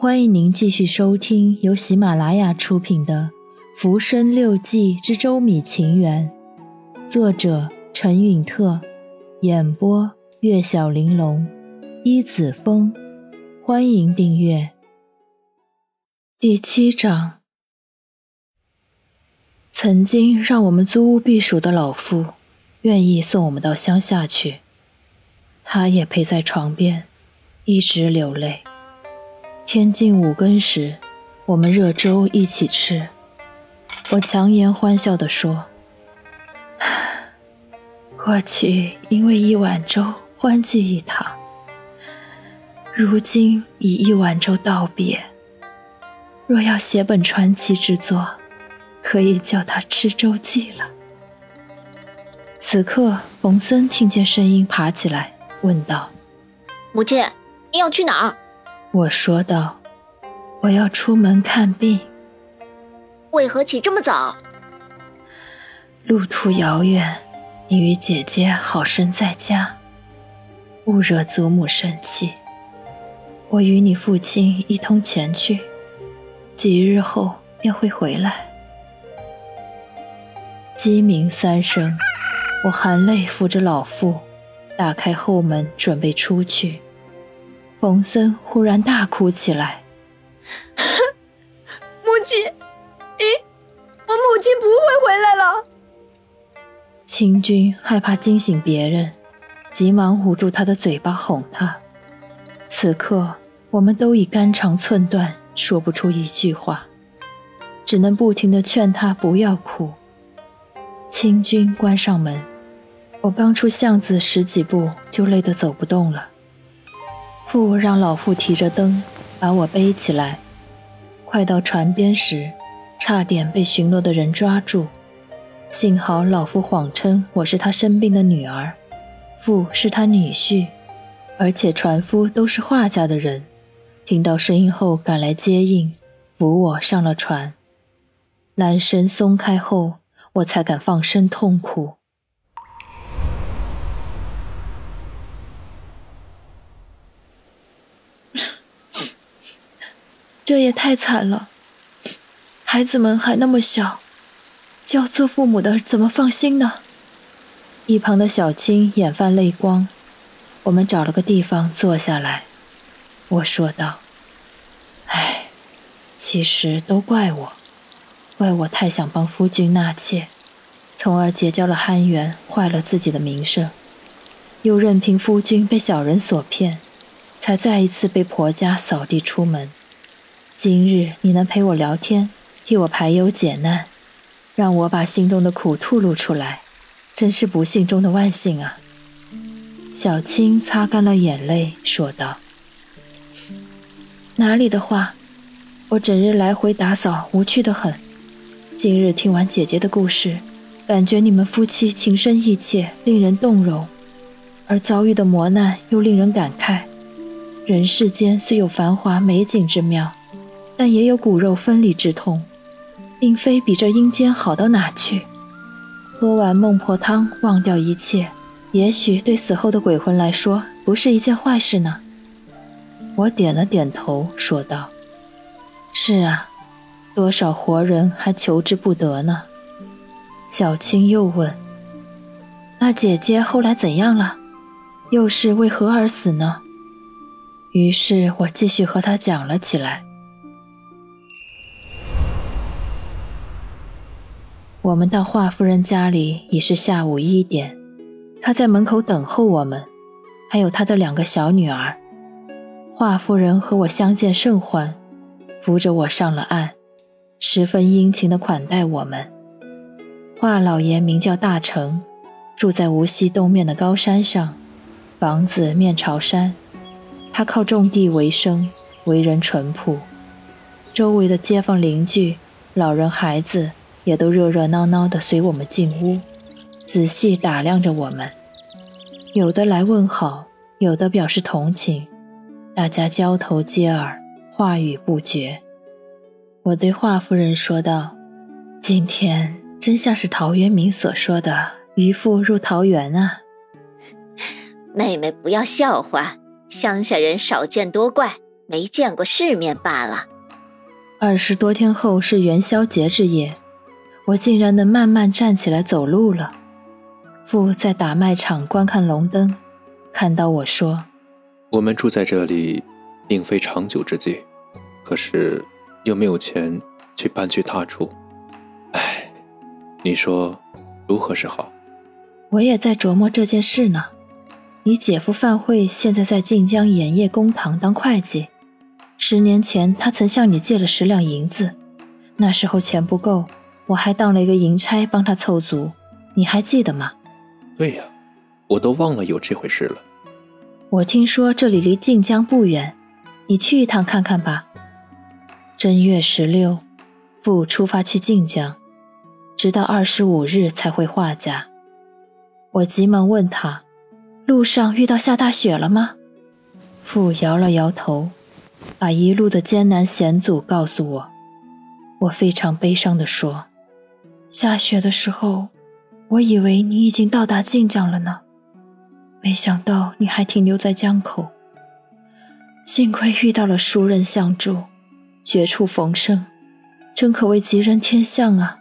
欢迎您继续收听由喜马拉雅出品的《浮生六记之周米情缘》，作者陈允特，演播月小玲珑，一子风。欢迎订阅。第七章，曾经让我们租屋避暑的老妇，愿意送我们到乡下去，他也陪在床边，一直流泪。天近五更时，我们热粥一起吃。我强颜欢笑地说：“ 过去因为一碗粥欢聚一堂，如今以一碗粥道别。若要写本传奇之作，可以叫它《吃粥记》了。”此刻，冯森听见声音，爬起来问道：“母亲，你要去哪儿？”我说道：“我要出门看病。”为何起这么早？路途遥远，你与姐姐好生在家，勿惹祖母生气。我与你父亲一同前去，几日后便会回来。鸡鸣三声，我含泪扶着老妇，打开后门准备出去。冯森忽然大哭起来：“ 母亲，咦，我母亲不会回来了。”清军害怕惊醒别人，急忙捂住他的嘴巴哄他。此刻，我们都已肝肠寸断，说不出一句话，只能不停地劝他不要哭。清军关上门，我刚出巷子十几步，就累得走不动了。父让老妇提着灯把我背起来，快到船边时，差点被巡逻的人抓住。幸好老妇谎称我是他生病的女儿，父是他女婿，而且船夫都是画家的人。听到声音后赶来接应，扶我上了船。缆绳松开后，我才敢放声痛哭。这也太惨了，孩子们还那么小，叫做父母的怎么放心呢？一旁的小青眼泛泪光。我们找了个地方坐下来，我说道：“哎，其实都怪我，怪我太想帮夫君纳妾，从而结交了憨元，坏了自己的名声，又任凭夫君被小人所骗，才再一次被婆家扫地出门。”今日你能陪我聊天，替我排忧解难，让我把心中的苦吐露出来，真是不幸中的万幸啊！小青擦干了眼泪，说道：“哪里的话，我整日来回打扫，无趣的很。今日听完姐姐的故事，感觉你们夫妻情深意切，令人动容，而遭遇的磨难又令人感慨。人世间虽有繁华美景之妙。”但也有骨肉分离之痛，并非比这阴间好到哪去。喝完孟婆汤，忘掉一切，也许对死后的鬼魂来说，不是一件坏事呢。我点了点头，说道：“是啊，多少活人还求之不得呢。”小青又问：“那姐姐后来怎样了？又是为何而死呢？”于是我继续和她讲了起来。我们到华夫人家里已是下午一点，她在门口等候我们，还有她的两个小女儿。华夫人和我相见甚欢，扶着我上了岸，十分殷勤地款待我们。华老爷名叫大成，住在无锡东面的高山上，房子面朝山。他靠种地为生，为人淳朴。周围的街坊邻居、老人孩子。也都热热闹闹地随我们进屋，仔细打量着我们，有的来问好，有的表示同情，大家交头接耳，话语不绝。我对华夫人说道：“今天真像是陶渊明所说的‘渔父入桃源’啊。”妹妹不要笑话，乡下人少见多怪，没见过世面罢了。二十多天后是元宵节之夜，我竟然能慢慢站起来走路了。父在打麦场观看龙灯，看到我说：“我们住在这里，并非长久之计，可是又没有钱去搬去他处。唉，你说如何是好？”我也在琢磨这件事呢。你姐夫范慧现在在晋江盐业公堂当会计。十年前，他曾向你借了十两银子，那时候钱不够，我还当了一个银差帮他凑足，你还记得吗？对呀，我都忘了有这回事了。我听说这里离晋江不远，你去一趟看看吧。正月十六，父出发去晋江，直到二十五日才回华家。我急忙问他。路上遇到下大雪了吗？父摇了摇头，把一路的艰难险阻告诉我。我非常悲伤地说：“下雪的时候，我以为你已经到达晋江了呢，没想到你还停留在江口。幸亏遇到了熟人相助，绝处逢生，真可谓吉人天相啊。”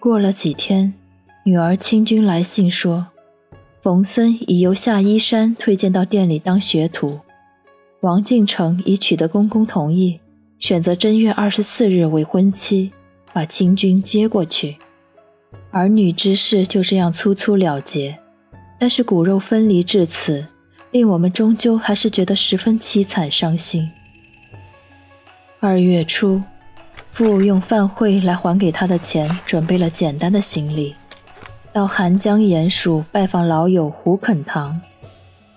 过了几天，女儿清君来信说。冯森已由夏依山推荐到店里当学徒，王敬成已取得公公同意，选择正月二十四日为婚期，把清军接过去。儿女之事就这样粗粗了结。但是骨肉分离至此，令我们终究还是觉得十分凄惨伤心。二月初，父用饭会来还给他的钱，准备了简单的行李。到寒江鼹署拜访老友胡肯堂，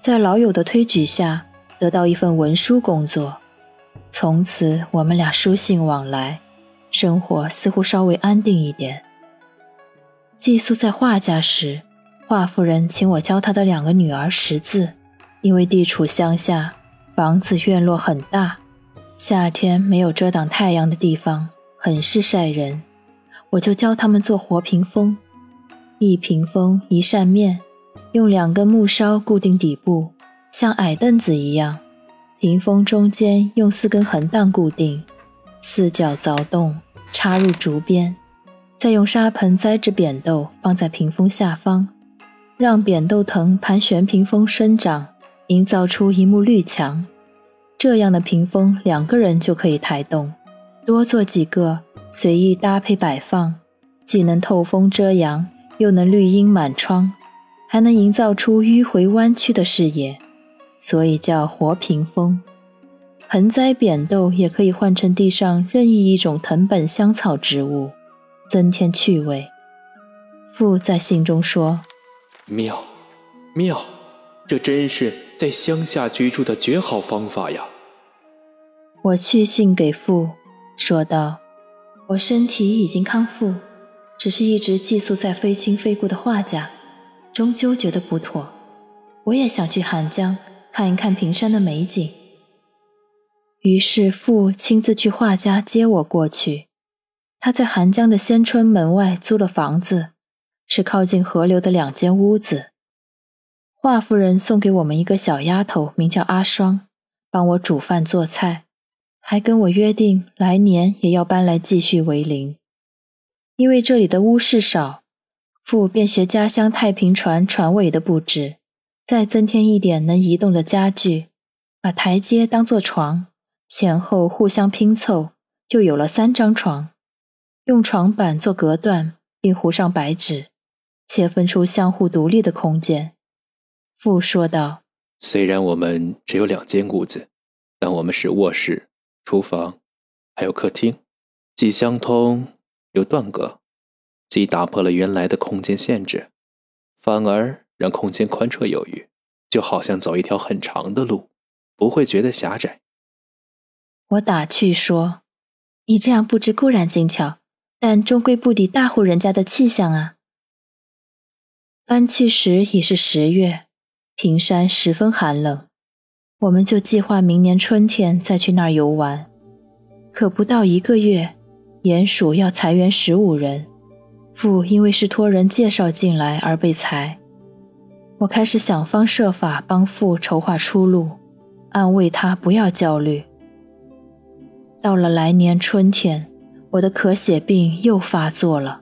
在老友的推举下，得到一份文书工作。从此，我们俩书信往来，生活似乎稍微安定一点。寄宿在华家时，华夫人请我教她的两个女儿识字，因为地处乡下，房子院落很大，夏天没有遮挡太阳的地方，很是晒人，我就教他们做活屏风。一屏风一扇面，用两根木梢固定底部，像矮凳子一样。屏风中间用四根横档固定，四角凿洞，插入竹编，再用沙盆栽植扁豆放在屏风下方，让扁豆藤盘旋屏风生长，营造出一幕绿墙。这样的屏风两个人就可以抬动，多做几个随意搭配摆放，既能透风遮阳。又能绿荫满窗，还能营造出迂回弯曲的视野，所以叫活屏风。盆栽扁豆也可以换成地上任意一种藤本香草植物，增添趣味。父在信中说：“妙，妙，这真是在乡下居住的绝好方法呀。”我去信给父，说道：“我身体已经康复。”只是一直寄宿在非亲非故的画家，终究觉得不妥。我也想去寒江看一看平山的美景。于是父亲自去画家接我过去。他在寒江的仙春门外租了房子，是靠近河流的两间屋子。华夫人送给我们一个小丫头，名叫阿双，帮我煮饭做菜，还跟我约定来年也要搬来继续为邻。因为这里的屋室少，父便学家乡太平船船尾的布置，再增添一点能移动的家具，把台阶当做床，前后互相拼凑，就有了三张床。用床板做隔断，并糊上白纸，切分出相互独立的空间。父说道：“虽然我们只有两间屋子，但我们是卧室、厨房，还有客厅，既相通。”又断隔，既打破了原来的空间限制，反而让空间宽绰有余，就好像走一条很长的路，不会觉得狭窄。我打趣说：“你这样布置固然精巧，但终归不敌大户人家的气象啊。”搬去时已是十月，平山十分寒冷，我们就计划明年春天再去那儿游玩。可不到一个月。鼹鼠要裁员十五人，父因为是托人介绍进来而被裁。我开始想方设法帮父筹划出路，安慰他不要焦虑。到了来年春天，我的咳血病又发作了，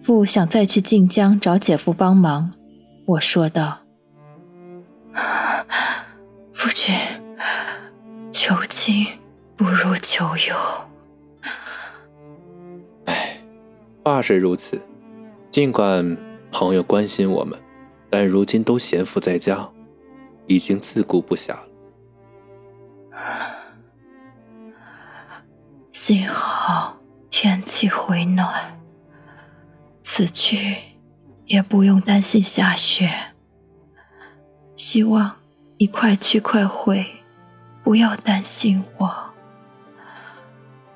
父想再去晋江找姐夫帮忙。我说道：“ 夫君，求亲不如求友。”唉，话是如此，尽管朋友关心我们，但如今都闲赋在家，已经自顾不暇了。幸好天气回暖，此去也不用担心下雪。希望你快去快回，不要担心我。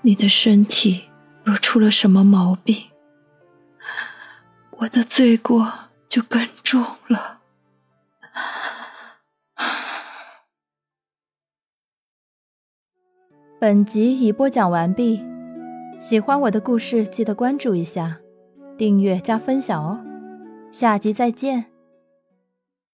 你的身体若出了什么毛病，我的罪过就更重了。本集已播讲完毕，喜欢我的故事记得关注一下，订阅加分享哦，下集再见。